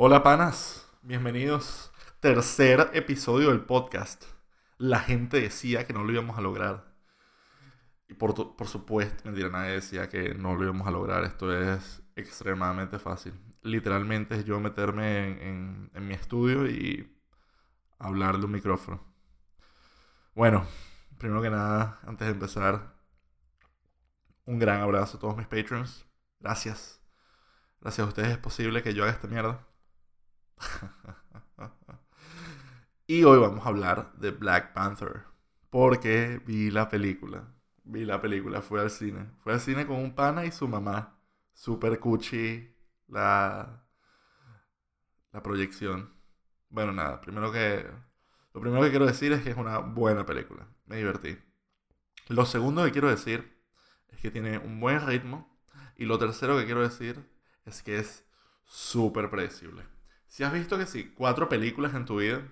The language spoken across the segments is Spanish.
Hola panas, bienvenidos. Tercer episodio del podcast. La gente decía que no lo íbamos a lograr. Y por, tu- por supuesto, mentira, nadie decía que no lo íbamos a lograr. Esto es extremadamente fácil. Literalmente es yo meterme en, en- mi estudio y hablarle un micrófono. Bueno, primero que nada, antes de empezar, un gran abrazo a todos mis patrons. Gracias. Gracias a ustedes es posible que yo haga esta mierda. y hoy vamos a hablar de Black Panther. Porque vi la película. Vi la película, fui al cine. Fui al cine con un pana y su mamá. Super cuchi la, la proyección. Bueno, nada, primero que... Lo primero que quiero decir es que es una buena película. Me divertí. Lo segundo que quiero decir es que tiene un buen ritmo. Y lo tercero que quiero decir es que es súper predecible. Si has visto que sí, cuatro películas en tu vida,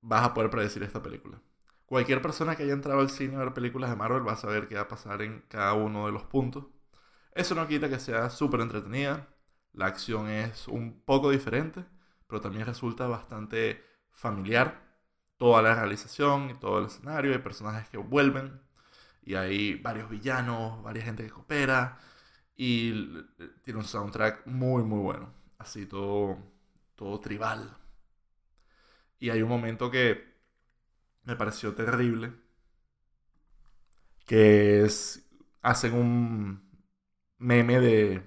vas a poder predecir esta película. Cualquier persona que haya entrado al cine a ver películas de Marvel va a saber qué va a pasar en cada uno de los puntos. Eso no quita que sea súper entretenida. La acción es un poco diferente, pero también resulta bastante familiar. Toda la realización y todo el escenario, hay personajes que vuelven y hay varios villanos, varias gente que coopera y tiene un soundtrack muy muy bueno, así todo todo tribal. Y hay un momento que me pareció terrible que es hacen un meme de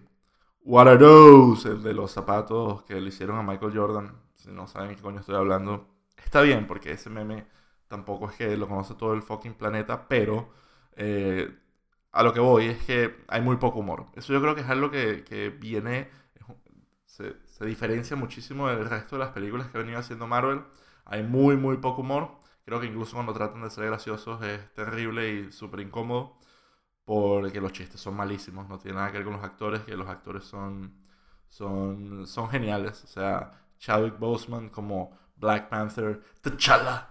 What are those? El de los zapatos que le hicieron a Michael Jordan. Si no saben qué coño estoy hablando, está bien porque ese meme tampoco es que lo conoce todo el fucking planeta, pero eh, a lo que voy es que hay muy poco humor. Eso yo creo que es algo que, que viene, se, se diferencia muchísimo del resto de las películas que ha venido haciendo Marvel. Hay muy, muy poco humor. Creo que incluso cuando tratan de ser graciosos es terrible y súper incómodo porque los chistes son malísimos. No tiene nada que ver con los actores, que los actores son, son, son geniales. O sea, Chadwick Boseman como Black Panther, T'Challa,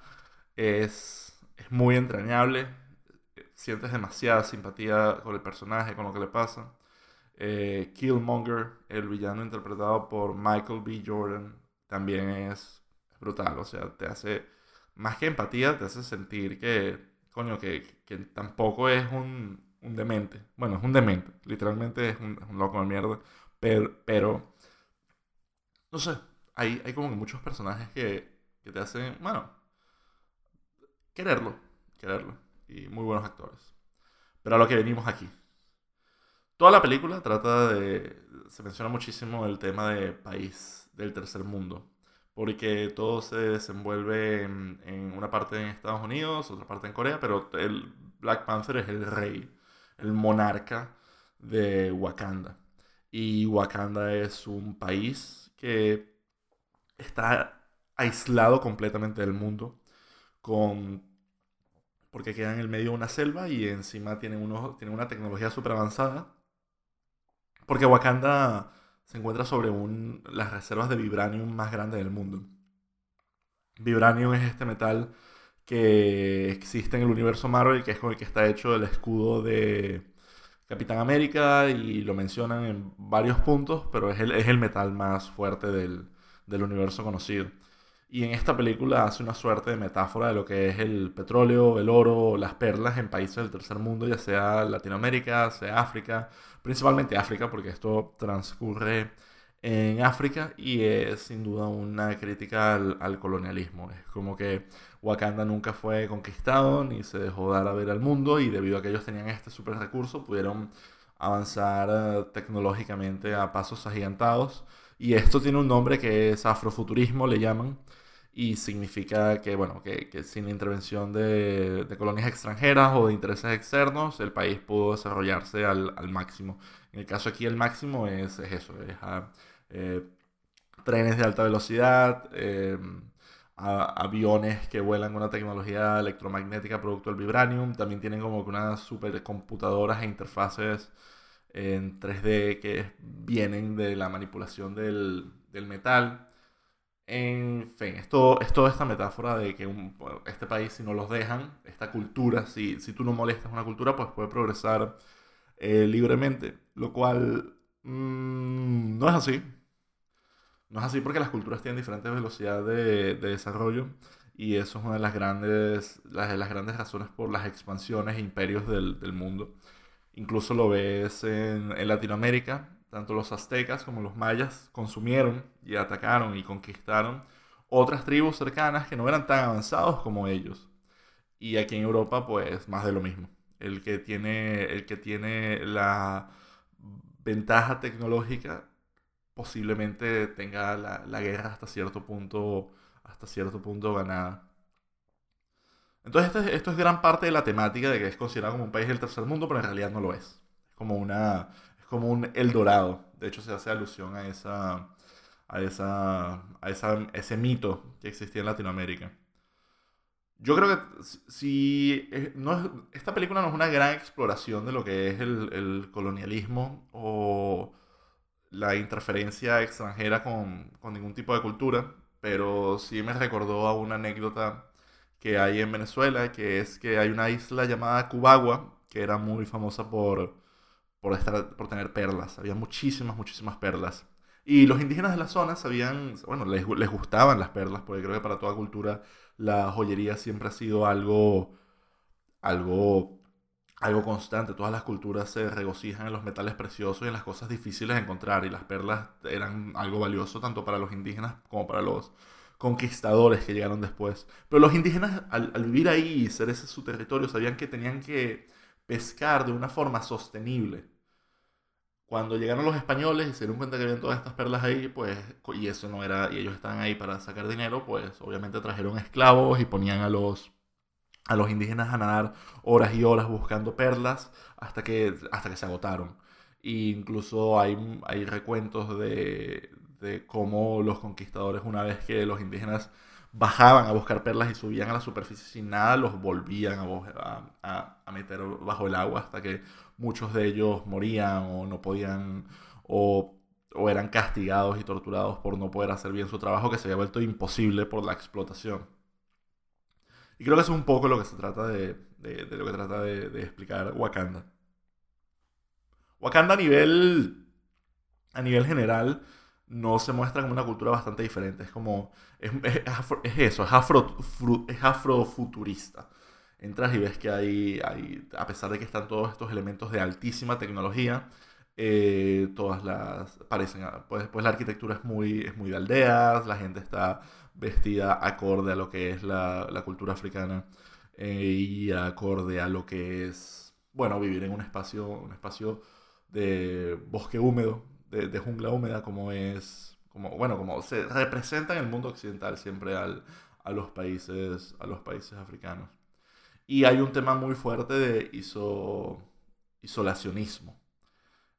es, es muy entrañable sientes demasiada simpatía con el personaje, con lo que le pasa. Eh, Killmonger, el villano interpretado por Michael B. Jordan, también es brutal. O sea, te hace, más que empatía, te hace sentir que, coño, que, que tampoco es un, demente. Bueno, es un demente. Literalmente es un, loco de mierda. Pero, pero no sé, hay, hay como que muchos personajes que, que te hacen, bueno, quererlo, quererlo y muy buenos actores. Pero a lo que venimos aquí. Toda la película trata de... Se menciona muchísimo el tema de país del tercer mundo. Porque todo se desenvuelve en, una parte en Estados Unidos, otra parte en Corea, pero el Black Panther es el rey, el monarca de Wakanda. Y Wakanda es un país que está aislado completamente del mundo, con porque queda en el medio de una selva y encima tienen, unos, tienen una tecnología súper avanzada. Porque Wakanda se encuentra sobre un, las reservas de vibranium más grandes del mundo. Vibranium es este metal que existe en el universo Marvel, que es con el que está hecho el escudo de Capitán América y lo mencionan en varios puntos, pero es el, es el metal más fuerte del, del universo conocido. Y en esta película hace una suerte de metáfora de lo que es el petróleo, el oro, las perlas en países del tercer mundo, ya sea Latinoamérica, sea África, principalmente África, porque esto transcurre en África y es sin duda una crítica al, al colonialismo. Es como que Wakanda nunca fue conquistado ni se dejó dar a ver al mundo y debido a que ellos tenían este super recurso pudieron avanzar eh, tecnológicamente a pasos agigantados. Y esto tiene un nombre que es afrofuturismo, le llaman, y significa que, bueno, que, sin intervención de, colonias extranjeras o de intereses externos, el país pudo desarrollarse al, máximo. En el caso aquí el máximo es, es eso, es eh, trenes de alta velocidad, eh, a- aviones que vuelan con una tecnología electromagnética producto del vibranium, también tienen como unas supercomputadoras e interfaces en 3D que vienen de la manipulación del, del metal. En fin, es, todo, toda esta metáfora de que este país, si no los dejan, esta cultura, si, si tú no molestas una cultura, pues puede progresar eh, libremente. Lo cual mm, no es así. No es así porque las culturas tienen diferentes velocidades de, de desarrollo y eso es una de las grandes, las, las grandes razones por las expansiones e imperios del, del mundo. Incluso lo ves en, Latinoamérica, tanto los aztecas como los mayas consumieron y atacaron y conquistaron otras tribus cercanas que no eran tan avanzados como ellos. Y aquí en Europa, pues más de lo mismo. El que tiene, el que tiene la ventaja tecnológica posiblemente tenga la, la guerra hasta cierto punto hasta cierto punto ganada. Entonces esto es, gran parte de la temática de que es considerado como un país del tercer mundo, pero en realidad no lo es. Es como, una, es como un Eldorado. De hecho se hace alusión a, esa, a, esa, a esa, ese mito que existía en Latinoamérica. Yo creo que si no es, esta película no es una gran exploración de lo que es el, el colonialismo o la interferencia extranjera con, con ningún tipo de cultura, pero sí me recordó a una anécdota que hay en Venezuela, que es que hay una isla llamada Cubagua, que era muy famosa por, por, estar, por tener perlas. Había muchísimas, muchísimas perlas. Y los indígenas de la zona sabían, bueno, les, les gustaban las perlas, porque creo que para toda cultura la joyería siempre ha sido algo, algo algo constante. Todas las culturas se regocijan en los metales preciosos y en las cosas difíciles de encontrar. Y las perlas eran algo valioso tanto para los indígenas como para los conquistadores que llegaron después. Pero los indígenas, al, vivir ahí y ser ese su territorio, sabían que tenían que pescar de una forma sostenible. Cuando llegaron los españoles y se dieron cuenta que habían todas estas perlas ahí, pues, y eso no era, y ellos estaban ahí para sacar dinero, pues obviamente trajeron esclavos y ponían a los a los indígenas a nadar horas y horas buscando perlas hasta que, hasta que se agotaron. E incluso hay, hay recuentos de, de cómo los conquistadores, una vez que los indígenas bajaban a buscar perlas y subían a la superficie sin nada, los volvían a, a, a, meter bajo el agua hasta que muchos de ellos morían o no podían o, o, eran castigados y torturados por no poder hacer bien su trabajo que se había vuelto imposible por la explotación. Y creo que eso es un poco lo que se trata de, de, lo que trata de, de, explicar Wakanda. Wakanda a nivel, a nivel general no se muestra como una cultura bastante diferente. Es como, es, es, es eso, es, afro, es afrofuturista. Entras y ves que hay, hay, a pesar de que están todos estos elementos de altísima tecnología, eh, todas las parecen, pues, pues la arquitectura es muy, es muy de aldeas, la gente está vestida acorde a lo que es la, la cultura africana eh, y acorde a lo que es, bueno, vivir en un espacio, un espacio de bosque húmedo, de, jungla húmeda, como es, como, bueno, como se representa en el mundo occidental siempre al, a, los países, a los países africanos. Y hay un tema muy fuerte de iso, isolacionismo.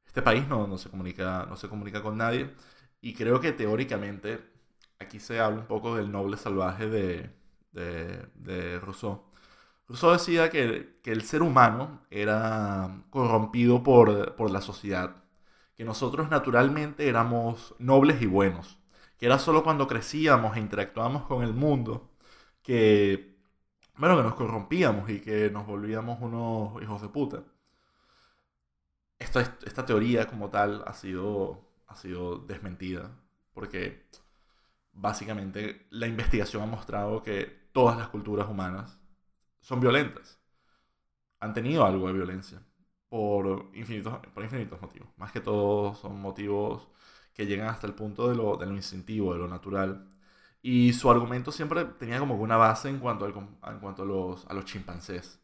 Este país no, no, se comunica, no se comunica con nadie y creo que teóricamente aquí se habla un poco del noble salvaje de, de, de Rousseau. Rousseau decía que, que, el ser humano era corrompido por, por la sociedad, que nosotros naturalmente éramos nobles y buenos, que era solo cuando crecíamos e interactuábamos con el mundo que, bueno, que nos corrompíamos y que nos volvíamos unos hijos de puta. Esta, esta teoría como tal ha sido, ha sido desmentida, porque básicamente la investigación ha mostrado que todas las culturas humanas son violentas. Han tenido algo de violencia por infinitos, por infinitos motivos. Más que todo son motivos que llegan hasta el punto de lo, de lo instintivo, de lo natural. Y su argumento siempre tenía como una base en cuanto, al, en cuanto a, los, a los chimpancés.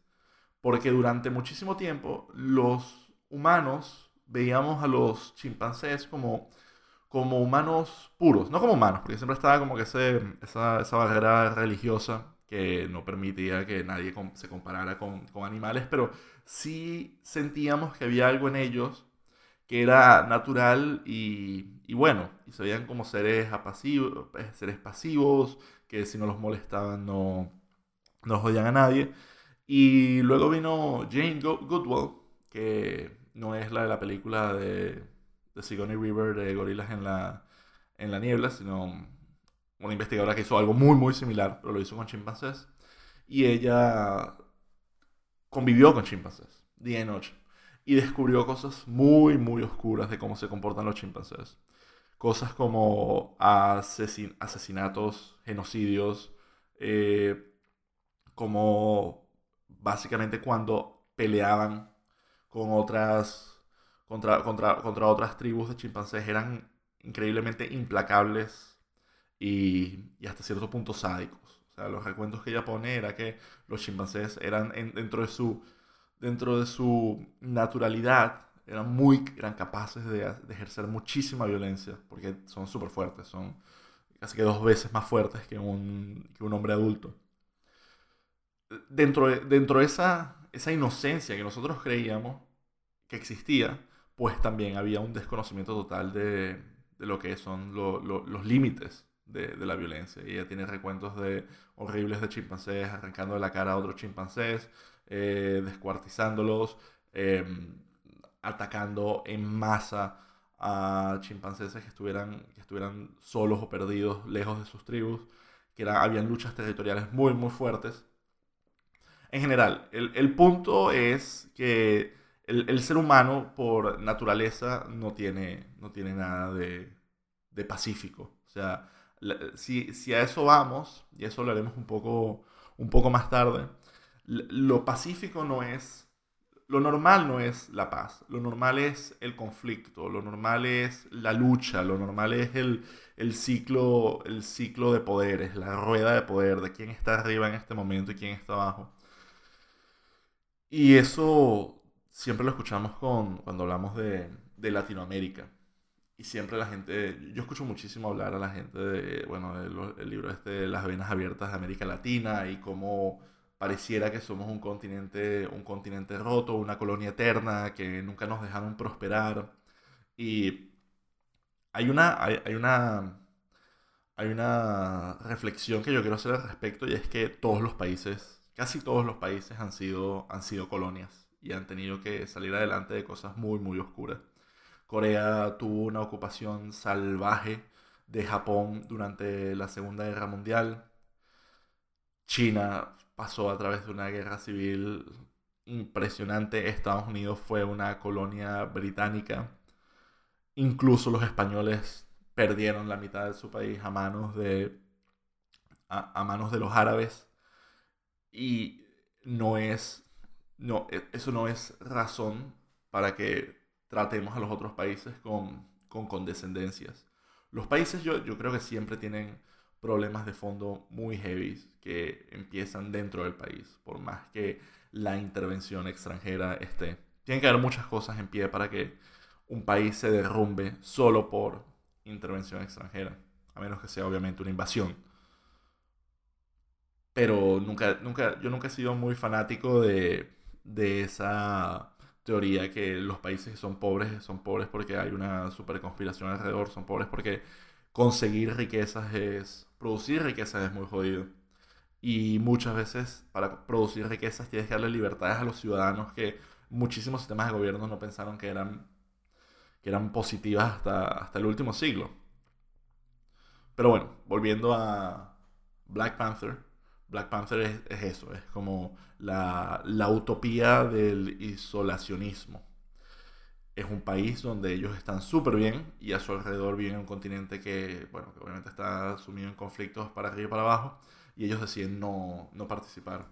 Porque durante muchísimo tiempo los humanos veíamos a los chimpancés como como humanos puros, no como humanos, porque siempre estaba como que ese, esa, esa barrera religiosa que no permitía que nadie se comparara con, con, animales, pero sí sentíamos que había algo en ellos que era natural y, y bueno, y se veían como seres, eh, seres pasivos, que si no los molestaban no, no jodían a nadie. Y luego vino Jane Goodwell, que no es la de la película de de Sigourney River de Gorilas en la, en la Niebla, sino una investigadora que hizo algo muy, muy similar, pero lo hizo con chimpancés. Y ella convivió con chimpancés día y noche y descubrió cosas muy, muy oscuras de cómo se comportan los chimpancés. cosas como asesinatos, genocidios, eh, como básicamente cuando peleaban con otras, contra, contra, contra otras tribus de chimpancés, eran increíblemente implacables y, y, hasta cierto punto sádicos. O sea, los recuentos que ella pone era que los chimpancés eran dentro, de su, dentro de su naturalidad, eran muy eran capaces de, de ejercer muchísima violencia, porque son súper fuertes, son casi que dos veces más fuertes que un, que un hombre adulto. Dentro de, dentro de esa, esa inocencia que nosotros creíamos que existía, pues también había un desconocimiento total de, de lo que son los límites de, de, la violencia. Y ella tiene recuentos de horribles de chimpancés arrancando de la cara a otros chimpancés, eh, descuartizándolos, em, atacando en masa a chimpancés que estuvieran, que estuvieran solos o perdidos lejos de sus tribus, que habían luchas territoriales muy, muy fuertes. En general, el, el punto es que el, el, ser humano por naturaleza no tiene, no tiene nada de, de pacífico. O sea, si, si, a eso vamos, y eso lo haremos un poco, un poco más tarde, lo pacífico no es lo normal no es la paz, lo normal es el conflicto, lo normal es la lucha, lo normal es el, el, ciclo, el ciclo de poderes, la rueda de poder, de quién está arriba en este momento y quién está abajo. Y eso siempre lo escuchamos con, cuando hablamos de, de Latinoamérica. Y siempre la gente, yo escucho muchísimo hablar a la gente de, bueno, del libro este, Las venas abiertas de América Latina y cómo pareciera que somos un continente, un continente roto, una colonia eterna, que nunca nos dejaron prosperar. Y hay una, hay, una, hay una reflexión que yo quiero hacer al respecto y es que todos los países, casi todos los países han sido, han sido colonias y han tenido que salir adelante de cosas muy, muy oscuras. Corea tuvo una ocupación salvaje de Japón durante la Segunda Guerra Mundial. China pasó a través de una guerra civil impresionante. Estados Unidos fue una colonia británica. Incluso los españoles perdieron la mitad de su país a manos de, a, manos de los árabes. Y no es, no, e, eso no es razón para que tratemos a los otros países con, con condescendencias. Los países yo, yo creo que siempre tienen problemas de fondo muy heavy que empiezan dentro del país, por más que la intervención extranjera esté. Tienen que haber muchas cosas en pie para que un país se derrumbe solo por intervención extranjera, a menos que sea obviamente una invasión. Pero nunca, nunca, yo nunca he sido muy fanático de, de esa teoría que los países que son pobres son pobres porque hay una super conspiración alrededor, son pobres porque conseguir riquezas es producir riquezas es muy jodido. Y muchas veces para producir riquezas tienes que darle libertades a los ciudadanos que muchísimos sistemas de gobierno no pensaron que eran, que eran positivas hasta, hasta el último siglo. Pero bueno, volviendo a Black Panther. Black Panther es, es eso, es como la, la utopía del isolacionismo es un país donde ellos están súper bien y a su alrededor viene un continente que, bueno, que obviamente está sumido en conflictos para arriba y para abajo y ellos deciden no, no participar.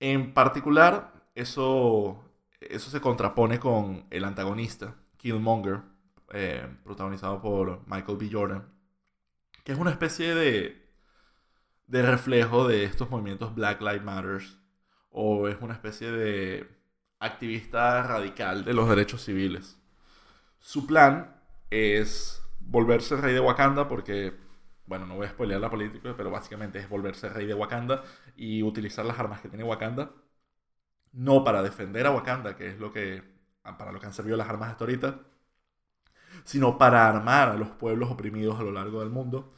En particular, eso, eso se contrapone con el antagonista, Killmonger, eh, protagonizado por Michael B. Jordan, que es una especie de, de reflejo de estos movimientos Black Lives Matter, o es una especie de activista radical de los derechos civiles. Su plan es volverse rey de Wakanda porque, bueno, no voy a spoilear la política, pero básicamente es volverse rey de Wakanda y utilizar las armas que tiene Wakanda, no para defender a Wakanda, que es lo que, para lo que han servido las armas hasta ahorita, sino para armar a los pueblos oprimidos a lo largo del mundo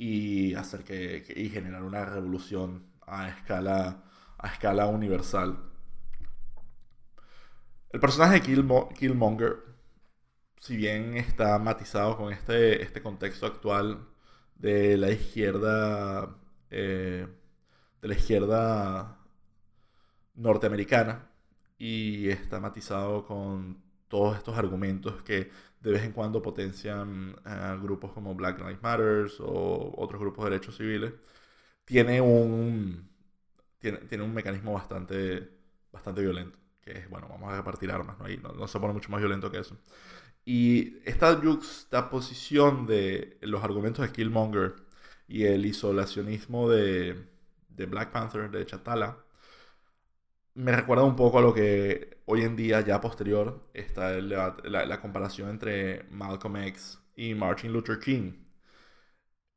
y hacer que, y generar una revolución a escala, a escala universal. El personaje de Killmonger, si bien está matizado con este, este contexto actual de la izquierda, eh, de la izquierda norteamericana, y está matizado con todos estos argumentos que de vez en cuando potencian grupos como Black Lives Matter o otros grupos de derechos civiles, tiene un, tiene, tiene un mecanismo bastante, bastante violento, que es, bueno, vamos a repartir armas, ¿no? no, se pone mucho más violento que eso. Y esta juxtaposición de los argumentos de Killmonger y el isolacionismo de, de Black Panther, de Chatala, me recuerda un poco a lo que hoy en día, ya posterior, está la, comparación entre Malcolm X y Martin Luther King.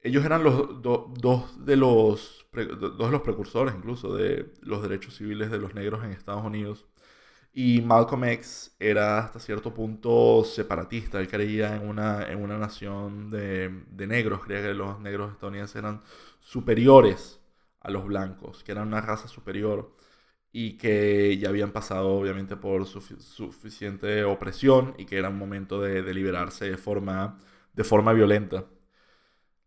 Ellos eran los dos, de los dos de los precursores incluso de los derechos civiles de los negros en Estados Unidos. Y Malcolm X era hasta cierto punto separatista. Él creía en una, en una nación de, de negros. Creía que los negros estadounidenses eran superiores a los blancos, que eran una raza superior y que ya habían pasado obviamente por suficiente opresión y que era un momento de, de, liberarse de forma, de forma violenta.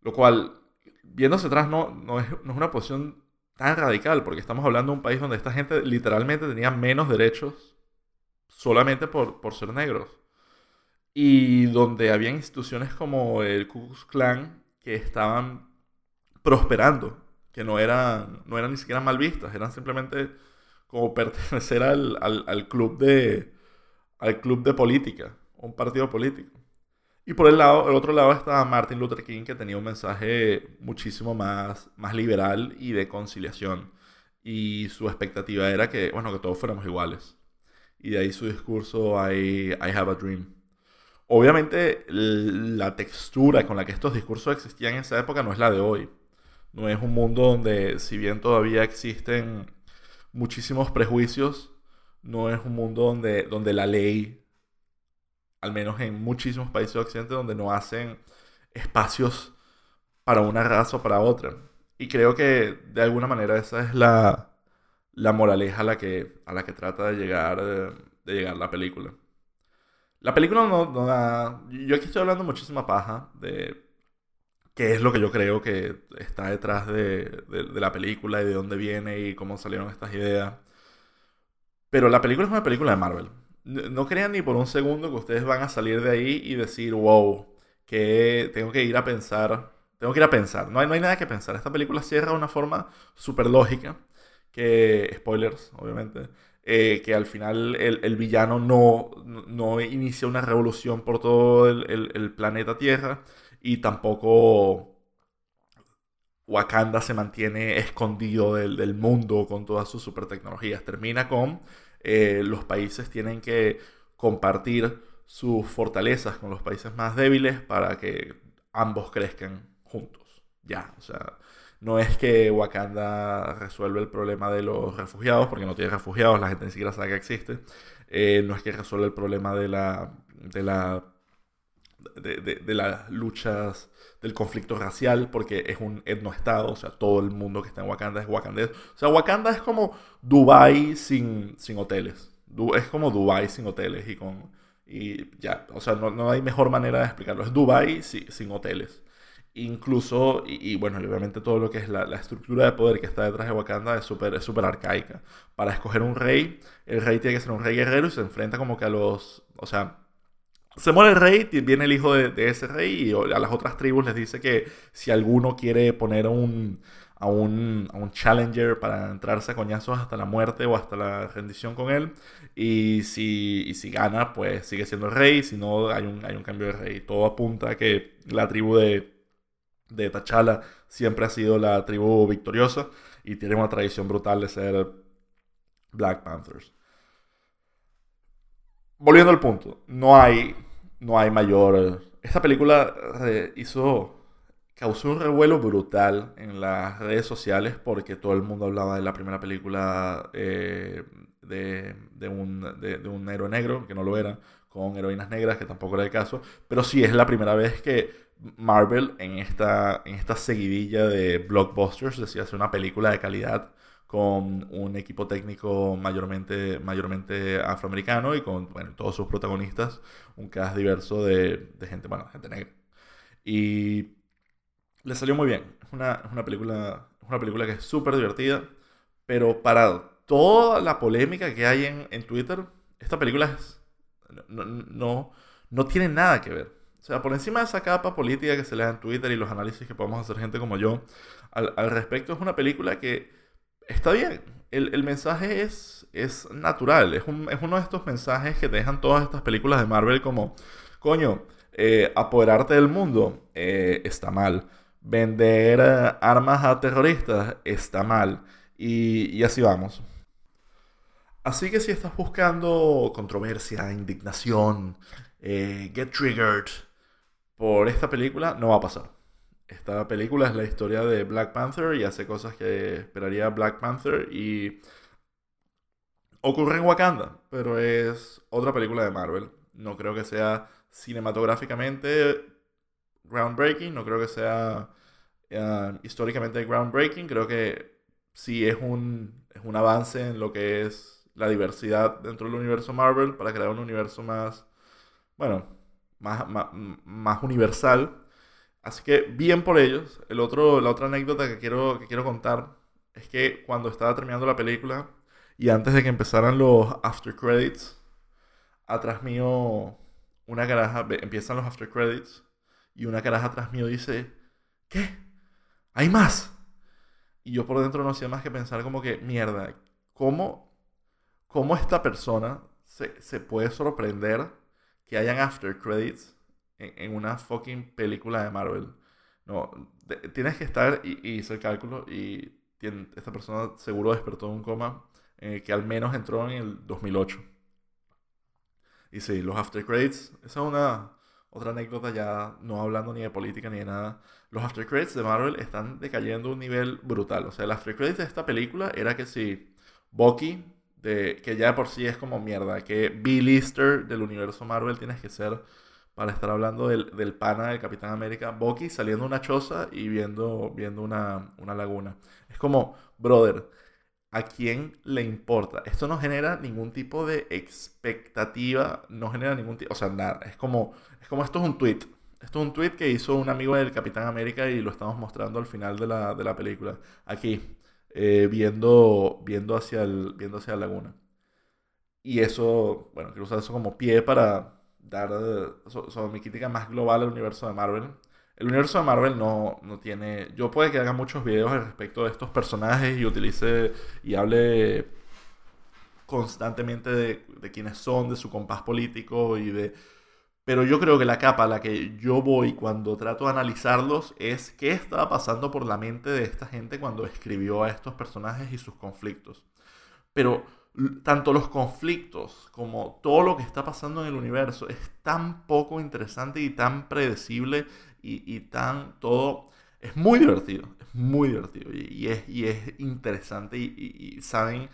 Lo cual, viéndose atrás, no, no, es, no es una posición tan radical, porque estamos hablando de un país donde esta gente literalmente tenía menos derechos solamente por, por ser negros. Y donde había instituciones como el Ku Klux Klan que estaban prosperando, que no eran, no eran ni siquiera mal vistas, eran simplemente como pertenecer al, al, club de al club de política, un partido político. Y por el, lado, el otro lado estaba Martin Luther King, que tenía un mensaje muchísimo más, más liberal y de conciliación. Y su expectativa era que, bueno, que todos fuéramos iguales. Y de ahí su discurso I, I have a dream. Obviamente la textura con la que estos discursos existían en esa época no es la de hoy. No es un mundo donde, si bien todavía existen muchísimos prejuicios. No es un mundo donde, donde la ley, al menos en muchísimos países occidentales, donde no hacen espacios para una raza o para otra. Y creo que de alguna manera esa es la, la moraleja a la que, a la que trata de llegar, de, llegar la película. La película no, no da... Yo aquí estoy hablando muchísima paja de qué es lo que yo creo que está detrás de, la película y de dónde viene y cómo salieron estas ideas. Pero la película es una película de Marvel. No crean ni por un segundo que ustedes van a salir de ahí y decir, wow, que tengo que ir a pensar. Tengo que ir a pensar. No hay, no hay nada que pensar. Esta película cierra de una forma súper lógica. Que, spoilers, obviamente. Eh, que al final el, villano no, no, inicia una revolución por todo el, el planeta Tierra, y tampoco Wakanda se mantiene escondido del, mundo con todas sus super tecnologías. Termina con eh, los países tienen que compartir sus fortalezas con los países más débiles para que ambos crezcan juntos. Ya, o sea, no es que Wakanda resuelve el problema de los refugiados, porque no tiene refugiados, la gente ni siquiera sabe que existe. Eh, no es que resuelve el problema de la, de la de, las luchas del conflicto racial, porque es un etnoestado, o sea, todo el mundo que está en Wakanda es wakandés. O sea, Wakanda es como Dubai sin, sin hoteles. es como Dubai sin hoteles y con... Y ya, o sea, no, hay mejor manera de explicarlo. Es Dubai sin hoteles. Incluso, y, bueno, obviamente todo lo que es la, estructura de poder que está detrás de Wakanda es súper es super arcaica. Para escoger un rey, el rey tiene que ser un rey guerrero y se enfrenta como que a los... O sea, se muere el rey, viene el hijo de, ese rey y a las otras tribus les dice que si alguno quiere poner un, a, un, a un challenger para entrarse a coñazos hasta la muerte o hasta la rendición con él, y si, si gana, pues sigue siendo el rey, si no, hay un, hay un cambio de rey. Todo apunta a que la tribu de, de T'Challa siempre ha sido la tribu victoriosa y tiene una tradición brutal de ser Black Panthers. Volviendo al punto, no hay no hay mayor... Esta película hizo... causó un revuelo brutal en las redes sociales porque todo el mundo hablaba de la primera película eh, de, de, un, de, un héroe negro, que no lo era, con heroínas negras, que tampoco era el caso, pero sí es la primera vez que Marvel en esta, en esta seguidilla de blockbusters decía hacer una película de calidad con un equipo técnico mayormente, mayormente afroamericano y con bueno, todos sus protagonistas, un cast diverso de, de gente, bueno, gente negra. Y le salió muy bien. Es una, una película, una película que es súper divertida, pero para toda la polémica que hay en, en Twitter, esta película es No, no, no tiene nada que ver. O sea, por encima de esa capa política que se le da en Twitter y los análisis que podemos hacer gente como yo al, al respecto, es una película que está bien. El, el mensaje es, es natural. Es, un, es, uno de estos mensajes que dejan todas estas películas de Marvel como, coño, eh, apoderarte del mundo eh, está mal. Vender eh, armas a terroristas está mal. Y, y así vamos. Así que si estás buscando controversia, indignación, get triggered por esta película, no va a pasar. Esta película es la historia de Black Panther y hace cosas que esperaría Black Panther y ocurre en Wakanda, pero es otra película de Marvel. No creo que sea cinematográficamente groundbreaking, no creo que sea uh, históricamente groundbreaking, creo que sí es un, es un avance en lo que es la diversidad dentro del universo Marvel para crear un universo más, bueno, más, más, universal. Así que bien por ellos. El otro, la otra anécdota que quiero, que quiero contar es que cuando estaba terminando la película y antes de que empezaran los after credits, atrás mío una caraja, empiezan los after credits y una caraja atrás mío dice, ¿qué? ¿Hay más? Y yo por dentro no hacía más que pensar como que, mierda, ¿cómo cómo esta persona se, se, puede sorprender que hayan after credits en, una fucking película de Marvel. No, tienes que estar y, hice el cálculo y esta persona seguro despertó en un coma eh, que al menos entró en el 2008. Y sí, los after credits, esa es una otra anécdota ya no hablando ni de política ni de nada. Los after credits de Marvel están decayendo a un nivel brutal. O sea, el after credits de esta película era que si Bucky que ya por sí es como mierda, que B-lister del universo Marvel tienes que ser para estar hablando del, del pana del Capitán América, Bucky saliendo de una choza y viendo, viendo una, una laguna. Es como, brother, ¿a quién le importa? Esto no genera ningún tipo de expectativa, no genera ningún tipo, o sea, nada, es como, es como esto es un tweet. Esto es un tweet que hizo un amigo del Capitán América y lo estamos mostrando al final de la, de la película. Aquí, eh, viendo, viendo, hacia el, viendo hacia la laguna. Y eso, bueno, quiero usar eso como pie para dar sobre mi crítica más global al universo de Marvel. El universo de Marvel no, no tiene... Yo puede que haga muchos videos al respecto de estos personajes y utilice y hable constantemente de, de quiénes son, de su compás político y de pero yo creo que la capa a la que yo voy cuando trato de analizarlos es qué estaba pasando por la mente de esta gente cuando escribió a estos personajes y sus conflictos. Pero tanto los conflictos como todo lo que está pasando en el universo es tan poco interesante y tan predecible y, tan todo... Es muy divertido, es muy divertido y, es, y es, interesante y, saben,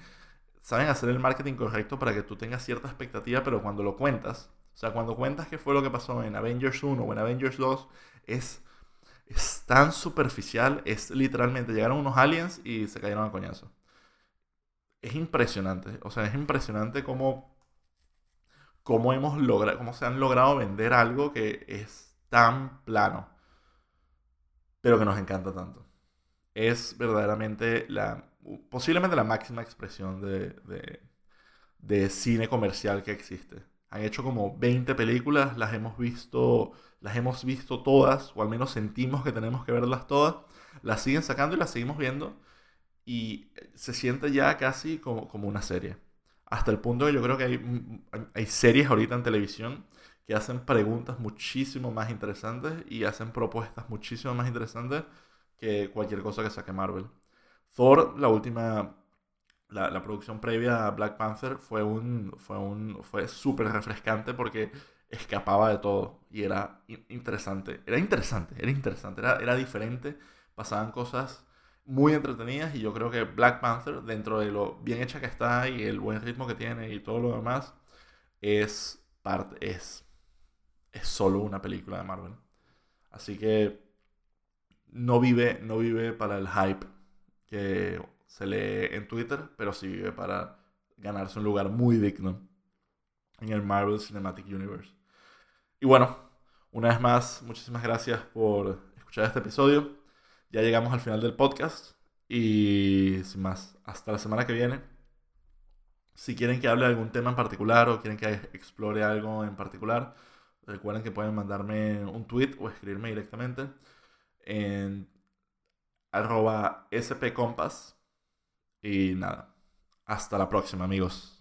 saben hacer el marketing correcto para que tú tengas cierta expectativa, pero cuando lo cuentas o sea, cuando cuentas qué fue lo que pasó en Avengers 1 o en Avengers 2, es, es tan superficial, es literalmente, llegaron unos aliens y se cayeron a coñazo. Es impresionante, o sea, es impresionante cómo, cómo hemos cómo se han logrado vender algo que es tan plano, pero que nos encanta tanto. Es verdaderamente la, posiblemente la máxima expresión de, de, de cine comercial que existe. Han hecho como 20 películas, las hemos visto, las hemos visto todas, o al menos sentimos que tenemos que verlas todas. Las siguen sacando y las seguimos viendo. Y se siente ya casi como, como una serie. Hasta el punto que yo creo que hay, hay series ahorita en televisión que hacen preguntas muchísimo más interesantes y hacen propuestas muchísimo más interesantes que cualquier cosa que saque Marvel. Thor, la última la, producción previa a Black Panther fue un fue un fue súper refrescante porque escapaba de todo y era interesante era interesante era interesante era, era diferente pasaban cosas muy entretenidas y yo creo que Black Panther dentro de lo bien hecha que está y el buen ritmo que tiene y todo lo demás es es es solo una película de Marvel así que no vive no vive para el hype que se lee en Twitter, pero sí vive para ganarse un lugar muy digno en el Marvel Cinematic Universe. Y bueno, una vez más, muchísimas gracias por escuchar este episodio. Ya llegamos al final del podcast y sin más, hasta la semana que viene. Si quieren que hable de algún tema en particular o quieren que explore algo en particular, recuerden que pueden mandarme un tweet o escribirme directamente en arroba spcompas. Y nada, hasta la próxima amigos.